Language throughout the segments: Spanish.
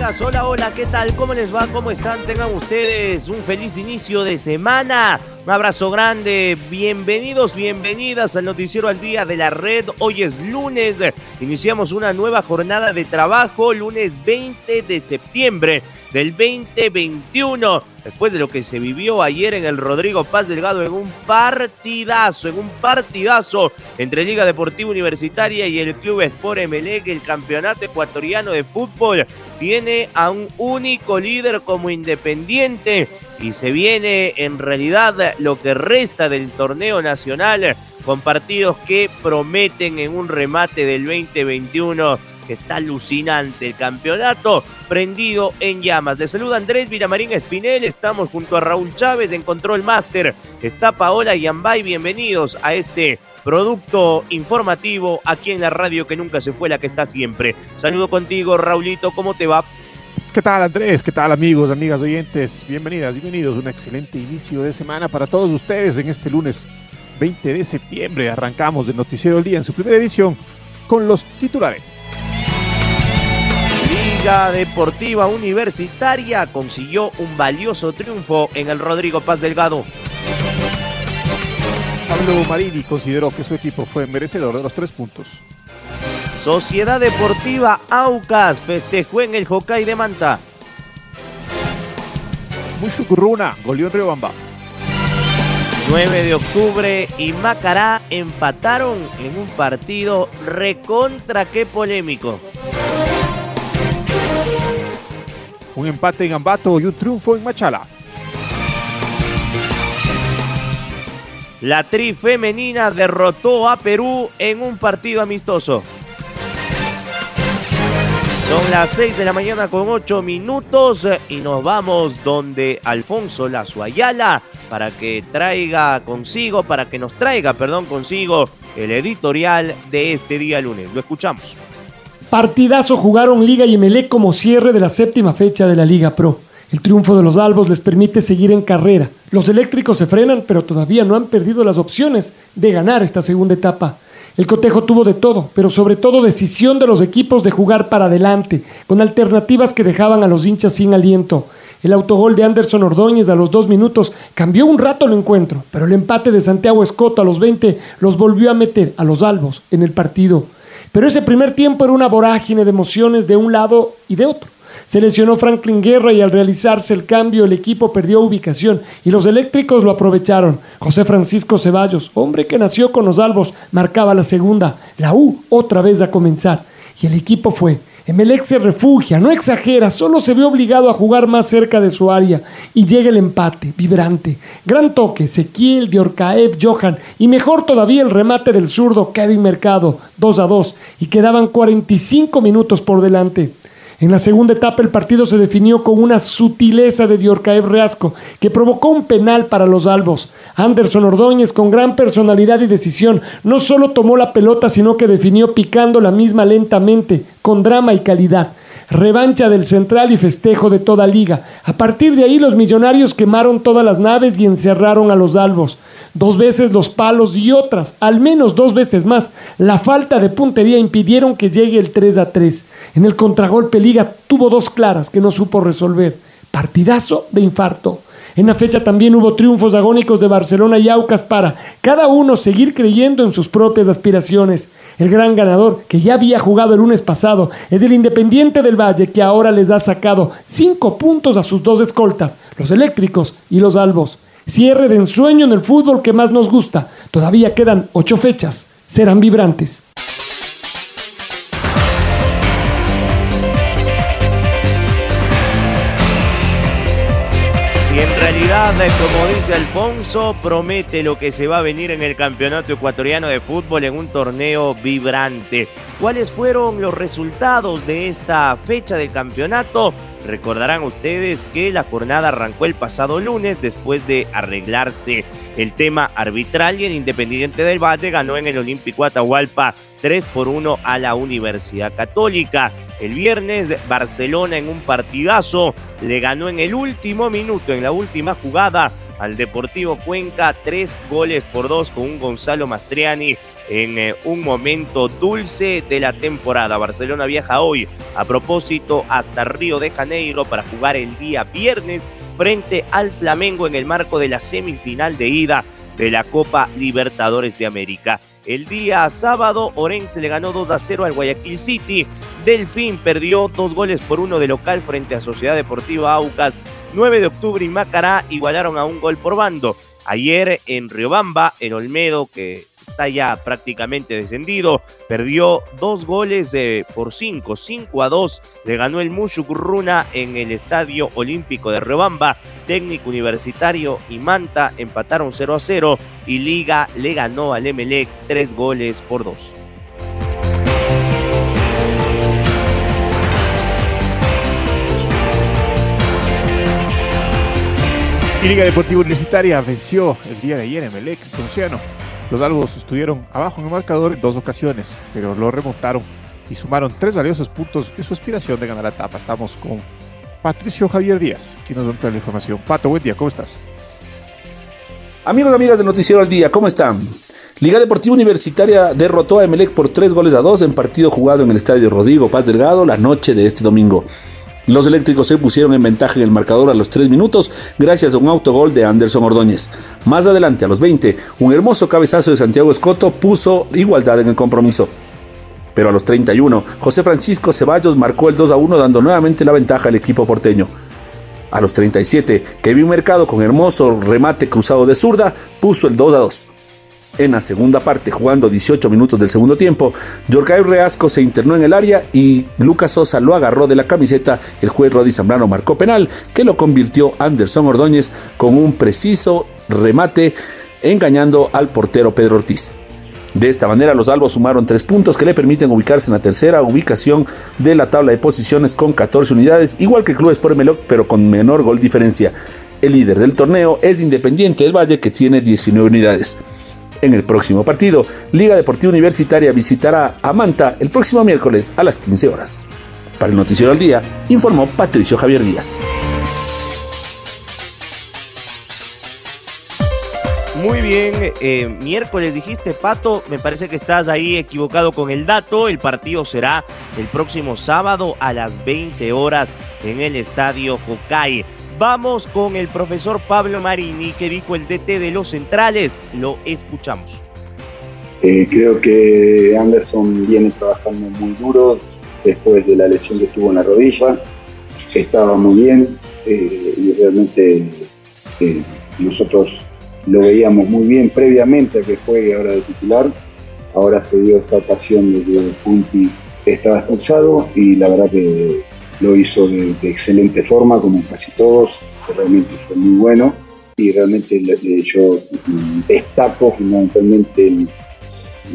Hola, hola, ¿qué tal? ¿Cómo les va? ¿Cómo están? Tengan ustedes un feliz inicio de semana. Un abrazo grande. Bienvenidos, bienvenidas al Noticiero al Día de la Red. Hoy es lunes. Iniciamos una nueva jornada de trabajo, lunes 20 de septiembre del 2021, después de lo que se vivió ayer en el Rodrigo Paz Delgado en un partidazo, en un partidazo entre Liga Deportiva Universitaria y el Club Sport Emelec, el campeonato ecuatoriano de fútbol tiene a un único líder como independiente y se viene en realidad lo que resta del torneo nacional con partidos que prometen en un remate del 2021 está alucinante el campeonato prendido en llamas. De saluda Andrés Viramarín Espinel, estamos junto a Raúl Chávez en Control Master, está Paola Yambay, bienvenidos a este producto informativo aquí en la radio que nunca se fue, la que está siempre. Saludo contigo, Raulito, ¿cómo te va? ¿Qué tal Andrés? ¿Qué tal amigos, amigas, oyentes? Bienvenidas, bienvenidos. Un excelente inicio de semana para todos ustedes en este lunes 20 de septiembre. Arrancamos el Noticiero del Día en su primera edición con los titulares. Liga Deportiva Universitaria consiguió un valioso triunfo en el Rodrigo Paz Delgado. Pablo Marini consideró que su equipo fue merecedor de los tres puntos. Sociedad Deportiva Aucas festejó en el Hokkaido de Manta. Mushukuruna goleó en Riobamba. 9 de octubre y Macará empataron en un partido recontra qué polémico. Un empate en Ambato y un triunfo en Machala. La tri femenina derrotó a Perú en un partido amistoso. Son las 6 de la mañana con 8 minutos y nos vamos donde Alfonso Lazo Ayala para que traiga consigo, para que nos traiga, perdón, consigo el editorial de este día lunes. Lo escuchamos. Partidazo jugaron Liga y Emelec como cierre de la séptima fecha de la Liga Pro. El triunfo de los albos les permite seguir en carrera. Los eléctricos se frenan, pero todavía no han perdido las opciones de ganar esta segunda etapa. El cotejo tuvo de todo, pero sobre todo decisión de los equipos de jugar para adelante, con alternativas que dejaban a los hinchas sin aliento. El autogol de Anderson Ordóñez a los dos minutos cambió un rato el encuentro, pero el empate de Santiago Escoto a los 20 los volvió a meter a los albos en el partido. Pero ese primer tiempo era una vorágine de emociones de un lado y de otro. Se lesionó Franklin Guerra y al realizarse el cambio el equipo perdió ubicación y los eléctricos lo aprovecharon. José Francisco Ceballos, hombre que nació con los albos, marcaba la segunda. La U otra vez a comenzar. Y el equipo fue Emelec se refugia, no exagera, solo se ve obligado a jugar más cerca de su área y llega el empate, vibrante. Gran toque, Sequiel, Diorcaev, Johan y mejor todavía el remate del zurdo Kevin Mercado, 2 a 2 y quedaban 45 minutos por delante. En la segunda etapa el partido se definió con una sutileza de Diorcaev Reasco que provocó un penal para los albos. Anderson Ordóñez con gran personalidad y decisión no solo tomó la pelota sino que definió picando la misma lentamente, con drama y calidad. Revancha del central y festejo de toda liga. A partir de ahí los millonarios quemaron todas las naves y encerraron a los albos dos veces los palos y otras, al menos dos veces más. La falta de puntería impidieron que llegue el 3 a 3. En el contragolpe Liga tuvo dos claras que no supo resolver. Partidazo de infarto. En la fecha también hubo triunfos agónicos de Barcelona y Aucas para cada uno seguir creyendo en sus propias aspiraciones. El gran ganador, que ya había jugado el lunes pasado, es el Independiente del Valle, que ahora les ha sacado cinco puntos a sus dos escoltas, los eléctricos y los albos. Cierre de ensueño en el fútbol que más nos gusta. Todavía quedan ocho fechas. Serán vibrantes. realidad, como dice Alfonso, promete lo que se va a venir en el Campeonato Ecuatoriano de Fútbol en un torneo vibrante. ¿Cuáles fueron los resultados de esta fecha del campeonato? Recordarán ustedes que la jornada arrancó el pasado lunes después de arreglarse el tema arbitral y el Independiente del Valle ganó en el Olímpico Atahualpa 3 por 1 a la Universidad Católica. El viernes Barcelona en un partidazo le ganó en el último minuto, en la última jugada, al Deportivo Cuenca tres goles por dos con un Gonzalo Mastriani en eh, un momento dulce de la temporada. Barcelona viaja hoy a propósito hasta Río de Janeiro para jugar el día viernes frente al Flamengo en el marco de la semifinal de ida de la Copa Libertadores de América. El día sábado, Orense le ganó 2 a 0 al Guayaquil City. Delfín perdió dos goles por uno de local frente a Sociedad Deportiva Aucas. 9 de octubre y Macará igualaron a un gol por bando. Ayer en Riobamba, en Olmedo, que está ya prácticamente descendido. Perdió dos goles de, por cinco, cinco a dos. Le ganó el Runa en el Estadio Olímpico de Rebamba. Técnico Universitario y Manta empataron 0 a 0 y Liga le ganó al Emelec tres goles por dos. Y Liga Deportiva Universitaria venció el día de ayer en Melec. Los albos estuvieron abajo en el marcador en dos ocasiones, pero lo remontaron y sumaron tres valiosos puntos en su aspiración de ganar la etapa. Estamos con Patricio Javier Díaz, quien nos va a la información. Pato, buen día, ¿cómo estás? Amigos y amigas de Noticiero al Día, ¿cómo están? Liga Deportiva Universitaria derrotó a Emelec por tres goles a dos en partido jugado en el estadio Rodrigo Paz Delgado la noche de este domingo. Los eléctricos se pusieron en ventaja en el marcador a los 3 minutos gracias a un autogol de Anderson Ordóñez. Más adelante, a los 20, un hermoso cabezazo de Santiago Escoto puso igualdad en el compromiso. Pero a los 31, José Francisco Ceballos marcó el 2 a 1 dando nuevamente la ventaja al equipo porteño. A los 37, Kevin Mercado con hermoso remate cruzado de zurda puso el 2 a 2. En la segunda parte, jugando 18 minutos del segundo tiempo, Yorgay Reasco se internó en el área y Lucas Sosa lo agarró de la camiseta. El juez Rodi Zambrano marcó penal, que lo convirtió Anderson Ordóñez con un preciso remate, engañando al portero Pedro Ortiz. De esta manera, los albos sumaron tres puntos que le permiten ubicarse en la tercera ubicación de la tabla de posiciones con 14 unidades, igual que Clubes por Meloc, pero con menor gol diferencia. El líder del torneo es Independiente del Valle, que tiene 19 unidades en el próximo partido. Liga Deportiva Universitaria visitará a Manta el próximo miércoles a las 15 horas. Para el Noticiero al Día, informó Patricio Javier Díaz. Muy bien, eh, miércoles dijiste, Pato, me parece que estás ahí equivocado con el dato. El partido será el próximo sábado a las 20 horas en el Estadio Hokai. Vamos con el profesor Pablo Marini, que dijo el DT de los centrales. Lo escuchamos. Eh, creo que Anderson viene trabajando muy duro después de la lesión que tuvo en la rodilla. Estaba muy bien eh, y realmente eh, nosotros lo veíamos muy bien previamente a que juegue ahora de titular. Ahora se dio esta ocasión de que Punti estaba expulsado y la verdad que lo hizo de, excelente forma, como casi todos, realmente fue muy bueno y realmente yo destaco fundamentalmente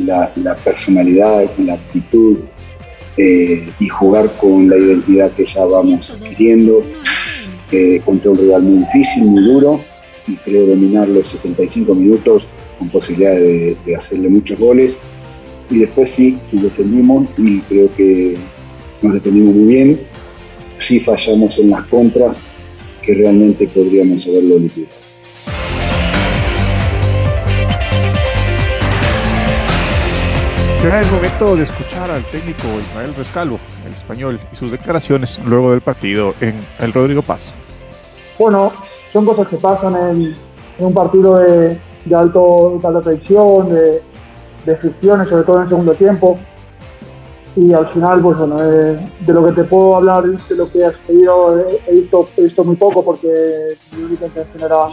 la, personalidad, la actitud eh, y jugar con la identidad que ya vamos adquiriendo. Eh, contra un rival muy difícil, muy duro y creo dominar los 75 minutos con posibilidad de, de hacerle muchos goles. Y después sí, nos defendimos y creo que nos defendimos muy bien si fallamos en las contras que realmente podríamos haberlo liquidado. Será el momento de escuchar al técnico Ismael Rescalvo, el español, y sus declaraciones luego del partido en el Rodrigo Paz. Bueno, son cosas que pasan en, un partido de, alto, de alta traición, de, de fricciones, sobre todo en el segundo tiempo y al final, pues bueno, eh, de lo que te puedo hablar de lo que has pedido, he, visto, he visto muy poco porque mi única intención era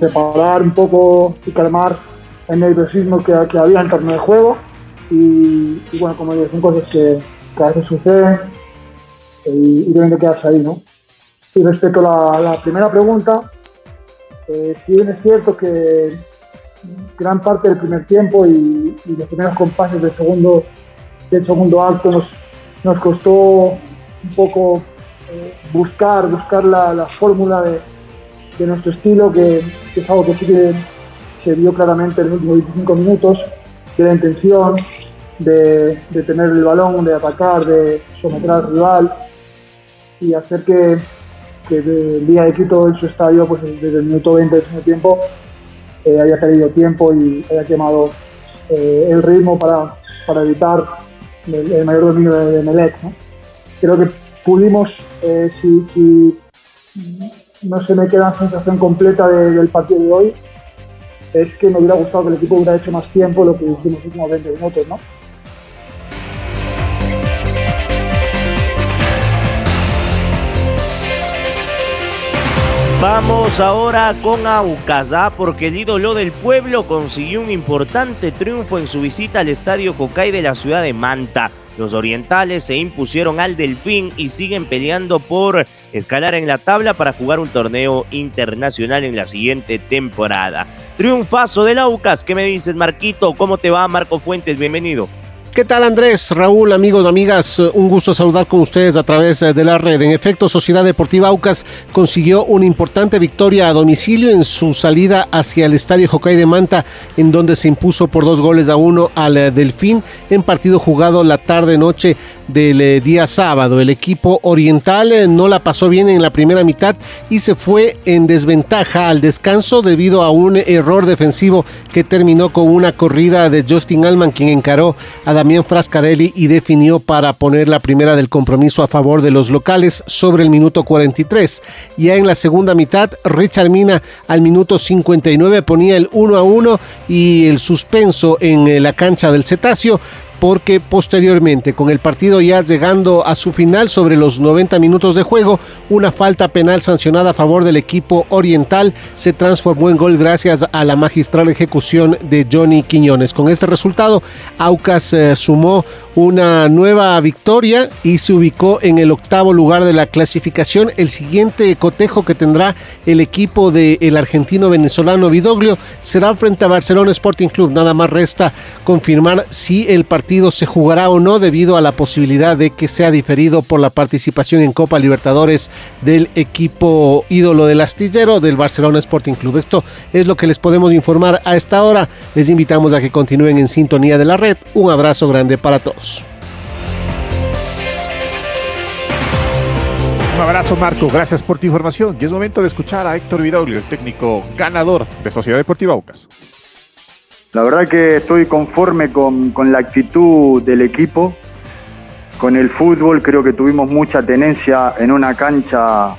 separar un poco y calmar el nerviosismo que, que había en torno al juego y, bueno, como digo, son cosas que, a veces suceden y, y deben de quedarse ahí, ¿no? Y respecto a la, primera pregunta, Eh, si bien es cierto que gran parte del primer tiempo y, los primeros compases del segundo, del segundo acto nos, nos costó un poco eh, buscar, buscar la, fórmula de, nuestro estilo, que, es algo que sí que se vio claramente en los últimos 25 minutos, de la intención de, tener el balón, de atacar, de someter al rival y hacer que, el día de Quito en su estadio, pues desde el minuto 20 del primer tiempo, eh, haya perdido tiempo y haya quemado eh, el ritmo para, para evitar el, mayor dominio de, Melec. Creo que pudimos, eh, si, no se me queda la sensación completa del partido de hoy, es que me hubiera gustado que el equipo hubiera hecho más tiempo lo que hicimos últimos 20 minutos, ¿no? Vamos ahora con Aucas, ¿ah? porque el ídolo del pueblo consiguió un importante triunfo en su visita al Estadio Cocay de la ciudad de Manta. Los orientales se impusieron al Delfín y siguen peleando por escalar en la tabla para jugar un torneo internacional en la siguiente temporada. Triunfazo del Aucas, ¿qué me dices Marquito? ¿Cómo te va Marco Fuentes? Bienvenido. ¿Qué tal Andrés, Raúl, amigos, amigas? Un gusto saludar con ustedes a través eh, de la red. En efecto, Sociedad Deportiva Aucas consiguió una importante victoria a domicilio en su salida hacia el Estadio Hockey de Manta, en donde se impuso por dos goles a uno al eh, Delfín en partido jugado la tarde-noche del eh, día sábado. El equipo oriental no la pasó bien en la primera mitad y se fue en desventaja al descanso debido a un error defensivo que terminó con una corrida de Justin Alman, quien encaró a también Frascarelli y definió para poner la primera del compromiso a favor de los locales sobre el minuto 43. Ya en la segunda mitad, Richard Mina al minuto 59 ponía el 1 a 1 y el suspenso en eh, la cancha del Cetáceo porque posteriormente, con el partido ya llegando a su final sobre los 90 minutos de juego, una falta penal sancionada a favor del equipo oriental se transformó en gol gracias a la magistral ejecución de Johnny Quiñones. Con este resultado, Aucas eh, sumó una nueva victoria y se ubicó en el octavo lugar de la clasificación. El siguiente cotejo que tendrá el equipo del argentino venezolano Vidoglio será frente a Barcelona Sporting Club. Nada más resta confirmar si el partido se jugará o no debido a la posibilidad de que sea diferido por la participación en Copa Libertadores del equipo ídolo del astillero del Barcelona Sporting Club. Esto es lo que les podemos informar a esta hora. Les invitamos a que continúen en sintonía de la red. Un abrazo grande para todos. Un abrazo Marco, gracias por tu información y es momento de escuchar a Héctor Vidoglio, el técnico ganador de Sociedad Deportiva Aucas. La verdad que estoy conforme con, la actitud del equipo, con el fútbol, creo que tuvimos mucha tenencia en una cancha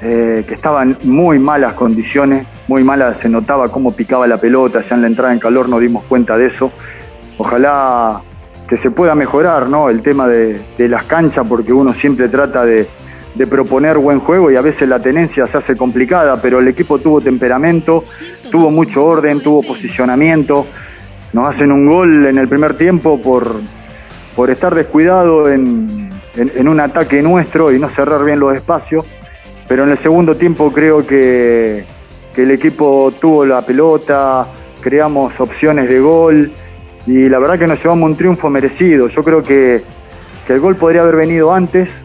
eh, que estaba en muy malas condiciones, muy malas, se notaba cómo picaba la pelota, ya en la entrada en calor nos dimos cuenta de eso. Ojalá que se pueda mejorar ¿no? el tema de, las canchas, porque uno siempre trata de, de proponer buen juego y a veces la tenencia se hace complicada, pero el equipo tuvo temperamento, tuvo mucho orden, tuvo posicionamiento. Nos hacen un gol en el primer tiempo por, por estar descuidado en, un ataque nuestro y no cerrar bien los espacios, pero en el segundo tiempo creo que, que el equipo tuvo la pelota, creamos opciones de gol y la verdad que nos llevamos un triunfo merecido. Yo creo que, que el gol podría haber venido antes,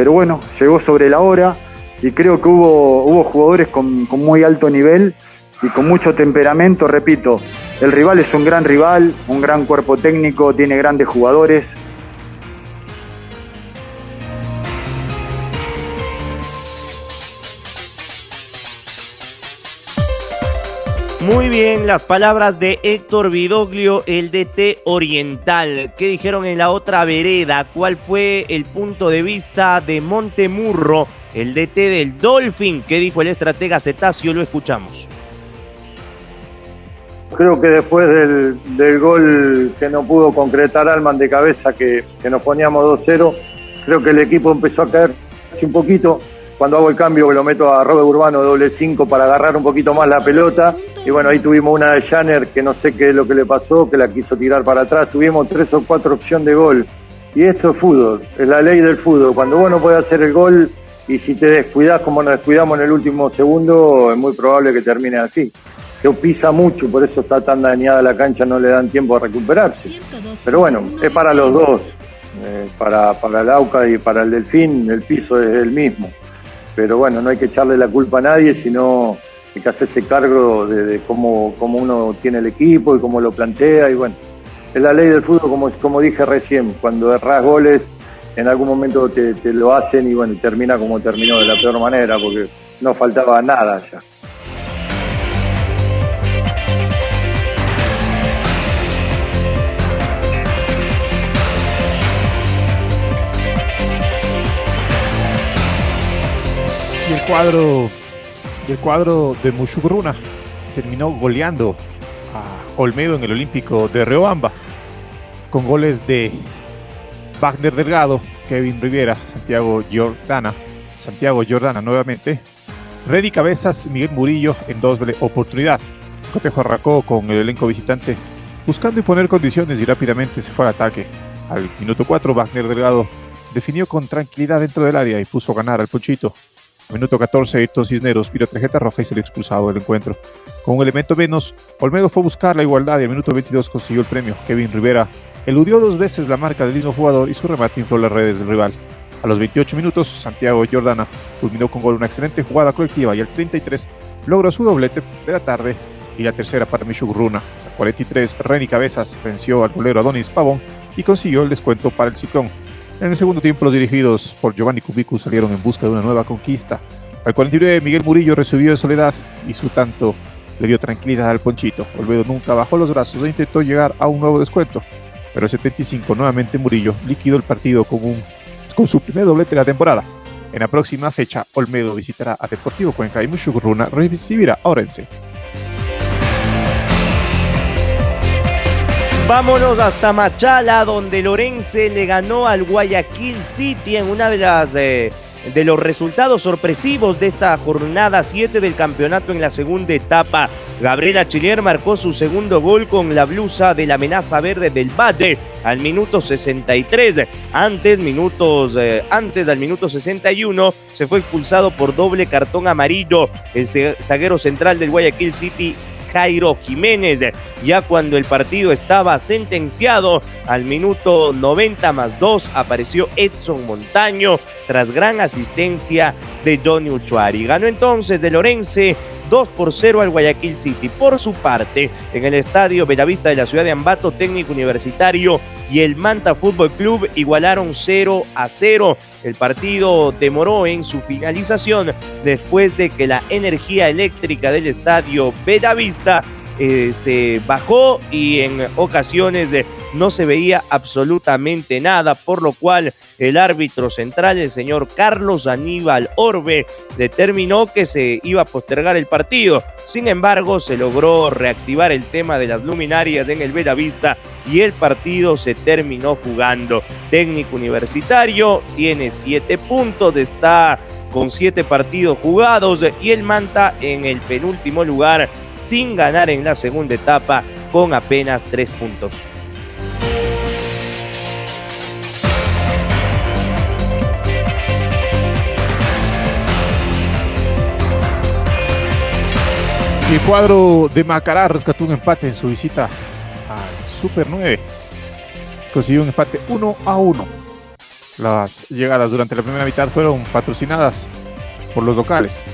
pero bueno, llegó sobre la hora y creo que hubo, jugadores con, muy alto nivel y con mucho temperamento, repito, el rival es un gran rival, un gran cuerpo técnico, tiene grandes jugadores, Muy bien, las palabras de Héctor Vidoglio, el DT Oriental. ¿Qué dijeron en la otra vereda? ¿Cuál fue el punto de vista de Montemurro, el DT del Dolphin? ¿Qué dijo el estratega Cetacio? Lo escuchamos. Creo que después del, gol que no pudo concretar Alman de cabeza, que, que nos poníamos 2-0, creo que el equipo empezó a caer un poquito cuando hago el cambio lo meto a Robert Urbano doble 5 para agarrar un poquito más la pelota. Y bueno, ahí tuvimos una de Janner que no sé qué es lo que le pasó, que la quiso tirar para atrás. Tuvimos tres o cuatro opciones de gol. Y esto es fútbol, es la ley del fútbol. Cuando uno puede hacer el gol y si te descuidas como nos descuidamos en el último segundo, es muy probable que termine así. Se pisa mucho, por eso está tan dañada la cancha, no le dan tiempo a recuperarse. Pero bueno, es para los dos, eh, para, para el AUCA y para el Delfín, el piso es el mismo. Pero bueno, no hay que echarle la culpa a nadie, sino hay que hacerse cargo de, cómo, cómo, uno tiene el equipo y cómo lo plantea. Y bueno, es la ley del fútbol, como, como dije recién, cuando erras goles en algún momento te, lo hacen y bueno, termina como terminó de la peor manera, porque no faltaba nada ya. Y el cuadro, el cuadro de Mushugruna terminó goleando a Olmedo en el Olímpico de Riobamba con goles de Wagner Delgado, Kevin Riviera, Santiago Jordana, Santiago Jordana nuevamente, Reddy Cabezas, Miguel Murillo en doble oportunidad. Cotejo arrancó con el elenco visitante buscando imponer condiciones y rápidamente se fue al ataque. Al minuto 4, Wagner Delgado definió con tranquilidad dentro del área y puso a ganar al Ponchito. Minuto 14, Ayrton Cisneros vio tarjeta roja y se le expulsado del encuentro. Con un elemento menos, Olmedo fue a buscar la igualdad y al minuto 22 consiguió el premio. Kevin Rivera Eludió dos veces la marca del mismo jugador y su remate infló las redes del rival. A los 28 minutos, Santiago Jordana culminó con gol una excelente jugada colectiva y al 33 logró su doblete de la tarde y la tercera para Michuk Runa. Al 43, Reni Cabezas venció al golero Adonis Pavón y consiguió el descuento para el Ciclón. En el segundo tiempo, los dirigidos por Giovanni Kubiku salieron en busca de una nueva conquista. Al 49, Miguel Murillo recibió de soledad y su tanto le dio tranquilidad al Ponchito. Olvedo nunca bajó los brazos e intentó llegar a un nuevo descuento pero el 75 nuevamente Murillo liquidó el partido con, su primer doblete de la temporada. En la próxima fecha, Olmedo visitará a Deportivo Cuenca y Mushugurruna recibirá a Orense. Vámonos hasta Machala, donde Lorense le ganó al Guayaquil City en una de las eh, de los resultados sorpresivos de esta jornada 7 del campeonato en la segunda etapa. Gabriela Chilier marcó su segundo gol con la blusa de la amenaza verde del Bate al minuto 63. Antes, minutos, eh, antes del minuto 61 se fue expulsado por doble cartón amarillo el zaguero central del Guayaquil City Jairo Jiménez. Ya cuando el partido estaba sentenciado, al minuto 90 más 2 apareció Edson Montaño tras gran asistencia de Johnny Uchuari. Ganó entonces de Lorense 2 por 0 al Guayaquil City. Por su parte, en el estadio Bellavista de la ciudad de Ambato, técnico universitario y el Manta Fútbol Club igualaron 0 a 0. El partido demoró en su finalización después de que la energía eléctrica del estadio Bellavista eh, se bajó y en ocasiones de no se veía absolutamente nada, por lo cual el árbitro central, el señor Carlos Aníbal Orbe, determinó que se iba a postergar el partido. Sin embargo, se logró reactivar el tema de las luminarias en el Vista y el partido se terminó jugando. Técnico universitario tiene siete puntos, está con siete partidos jugados y el Manta en el penúltimo lugar sin ganar en la segunda etapa con apenas tres puntos. El cuadro de Macará rescató un empate en su visita al Super 9. Consiguió un empate 1 a 1. Las llegadas durante la primera mitad fueron patrocinadas por los locales.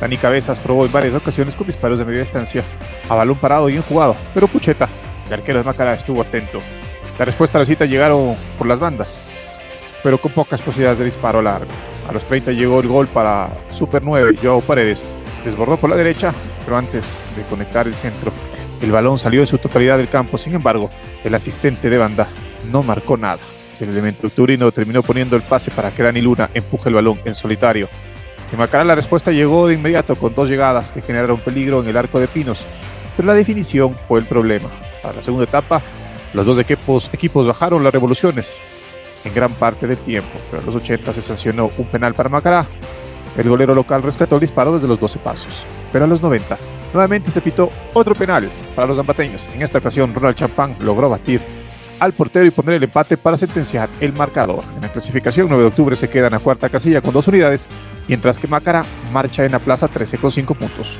Dani Cabezas probó en varias ocasiones con disparos de media distancia a balón parado y bien jugado, pero Pucheta, el arquero de Macará, estuvo atento. La respuesta a la cita llegaron por las bandas, pero con pocas posibilidades de disparo largo. A los 30 llegó el gol para Super 9, Joao Paredes, desbordó por la derecha, pero antes de conectar el centro, el balón salió en su totalidad del campo. Sin embargo, el asistente de banda no marcó nada. El elemento turino terminó poniendo el pase para que Dani Luna empuje el balón en solitario. En Macará la respuesta llegó de inmediato con dos llegadas que generaron peligro en el arco de Pinos, pero la definición fue el problema. Para la segunda etapa, los dos equipos, equipos bajaron las revoluciones en gran parte del tiempo, pero a los 80 se sancionó un penal para Macará el golero local rescató el disparo desde los 12 pasos, pero a los 90 nuevamente se pitó otro penal para los zambateños. En esta ocasión, Ronald Champán logró batir al portero y poner el empate para sentenciar el marcador. En la clasificación, 9 de octubre se queda en la cuarta casilla con dos unidades, mientras que Macará marcha en la plaza 13 con 5 puntos.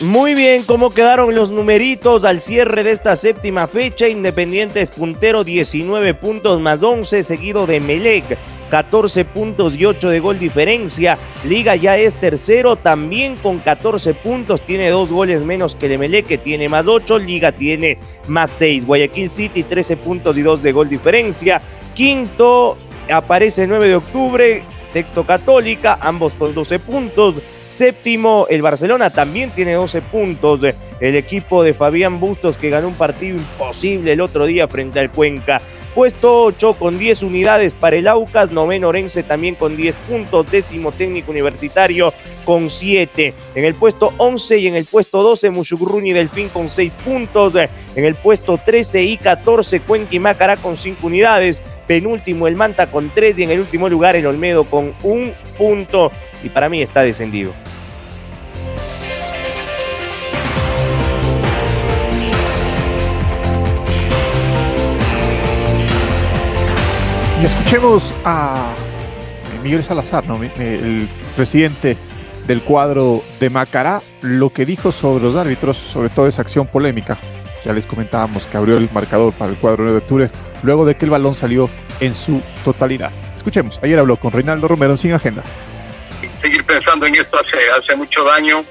Muy bien, ¿cómo quedaron los numeritos al cierre de esta séptima fecha? Independiente es puntero, 19 puntos más 11, seguido de Melec, 14 puntos y 8 de gol diferencia. Liga ya es tercero, también con 14 puntos, tiene dos goles menos que el Melec, que tiene más 8. Liga tiene más 6. Guayaquil City, 13 puntos y 2 de gol diferencia. Quinto aparece 9 de octubre, sexto Católica, ambos con 12 puntos. Séptimo, el Barcelona también tiene 12 puntos. El equipo de Fabián Bustos que ganó un partido imposible el otro día frente al Cuenca. Puesto 8 con 10 unidades para el Aucas, noveno Orense también con 10 puntos, décimo técnico universitario con 7. En el puesto 11 y en el puesto 12 Mushugruni Delfín con 6 puntos. En el puesto 13 y 14 Cuenca y Macará con 5 unidades. Penúltimo el Manta con 3 y en el último lugar el Olmedo con un punto. Y para mí está descendido. Y escuchemos a Miguel Salazar, el presidente del cuadro de Macará, lo que dijo sobre los árbitros, sobre toda esa acción polémica. Ya les comentábamos que abrió el marcador para el cuadro 9 de octubre, luego de que el balón salió en su totalidad. Escuchemos, ayer habló con Reinaldo Romero Sin Agenda. Seguir pensando en esto hace, hace mucho daño,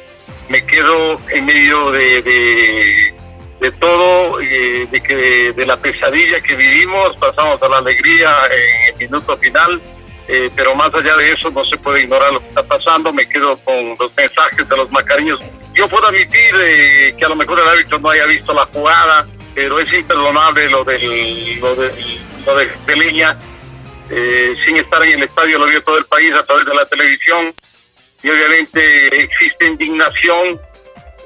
me quedo en medio de, de de todo, eh, de que de la pesadilla que vivimos, pasamos a la alegría en el minuto final, eh, pero más allá de eso no se puede ignorar lo que está pasando, me quedo con los mensajes de los macariños. Yo puedo admitir eh, que a lo mejor el árbitro no haya visto la jugada, pero es imperdonable lo del, lo de, lo de, Leña, sin estar en el estadio lo vio todo el país a través de la televisión. Y obviamente existe indignación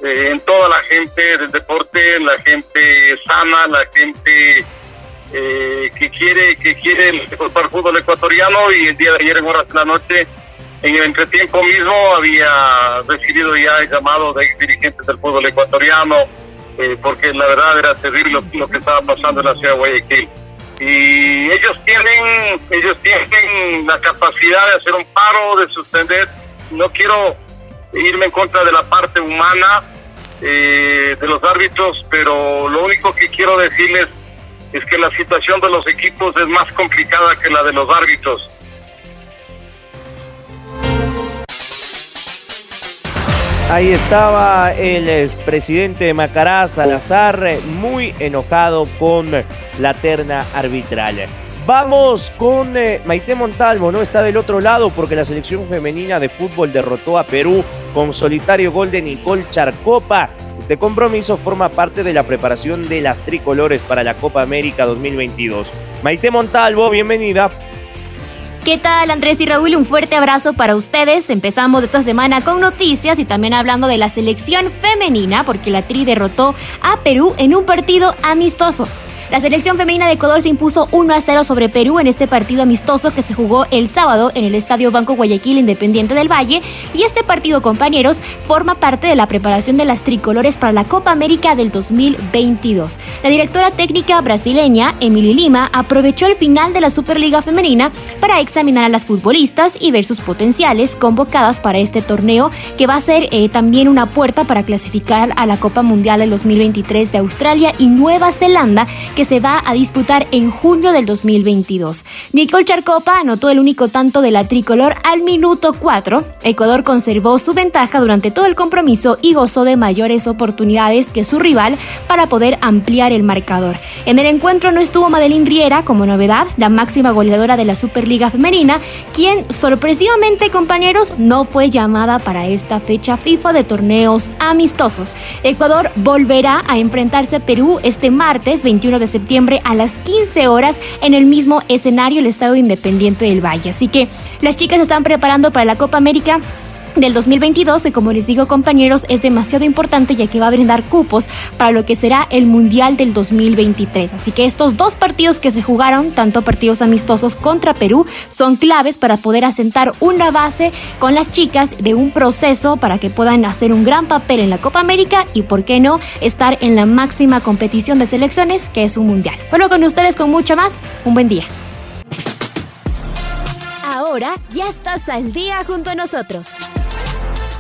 eh, en toda la gente del deporte, la gente sana, la gente eh, que quiere que quiere el fútbol ecuatoriano. Y el día de ayer en horas de la noche en el entretiempo mismo había recibido ya el llamado de dirigentes del fútbol ecuatoriano eh, porque la verdad era terrible lo, que estaba pasando en la ciudad de Guayaquil y ellos tienen ellos tienen la capacidad de hacer un paro de suspender no quiero irme en contra de la parte humana eh, de los árbitros, pero lo único que quiero decirles es que la situación de los equipos es más complicada que la de los árbitros. Ahí estaba el expresidente de Macará, Salazar, muy enojado con la terna arbitral. Vamos con eh, Maite Montalvo, no está del otro lado porque la selección femenina de fútbol derrotó a Perú con solitario gol de Nicole Charcopa. Este compromiso forma parte de la preparación de las tricolores para la Copa América 2022. Maite Montalvo, bienvenida. ¿Qué tal Andrés y Raúl? Un fuerte abrazo para ustedes. Empezamos esta semana con noticias y también hablando de la selección femenina porque la Tri derrotó a Perú en un partido amistoso. La selección femenina de Ecuador se impuso 1 a 0 sobre Perú en este partido amistoso que se jugó el sábado en el Estadio Banco Guayaquil Independiente del Valle. Y este partido, compañeros, forma parte de la preparación de las tricolores para la Copa América del 2022. La directora técnica brasileña, Emily Lima, aprovechó el final de la Superliga Femenina para examinar a las futbolistas y ver sus potenciales convocadas para este torneo, que va a ser eh, también una puerta para clasificar a la Copa Mundial del 2023 de Australia y Nueva Zelanda, se va a disputar en junio del 2022. Nicole Charcopa anotó el único tanto de la tricolor al minuto 4. Ecuador conservó su ventaja durante todo el compromiso y gozó de mayores oportunidades que su rival para poder ampliar el marcador. En el encuentro no estuvo Madeline Riera como novedad, la máxima goleadora de la Superliga Femenina, quien sorpresivamente, compañeros, no fue llamada para esta fecha FIFA de torneos amistosos. Ecuador volverá a enfrentarse a Perú este martes 21 de septiembre a las 15 horas en el mismo escenario, el Estado Independiente del Valle. Así que las chicas están preparando para la Copa América del 2022 que como les digo compañeros es demasiado importante ya que va a brindar cupos para lo que será el Mundial del 2023. Así que estos dos partidos que se jugaron, tanto partidos amistosos contra Perú, son claves para poder asentar una base con las chicas de un proceso para que puedan hacer un gran papel en la Copa América y por qué no estar en la máxima competición de selecciones que es un Mundial. Bueno, con ustedes con mucho más, un buen día. Ahora ya estás al día junto a nosotros.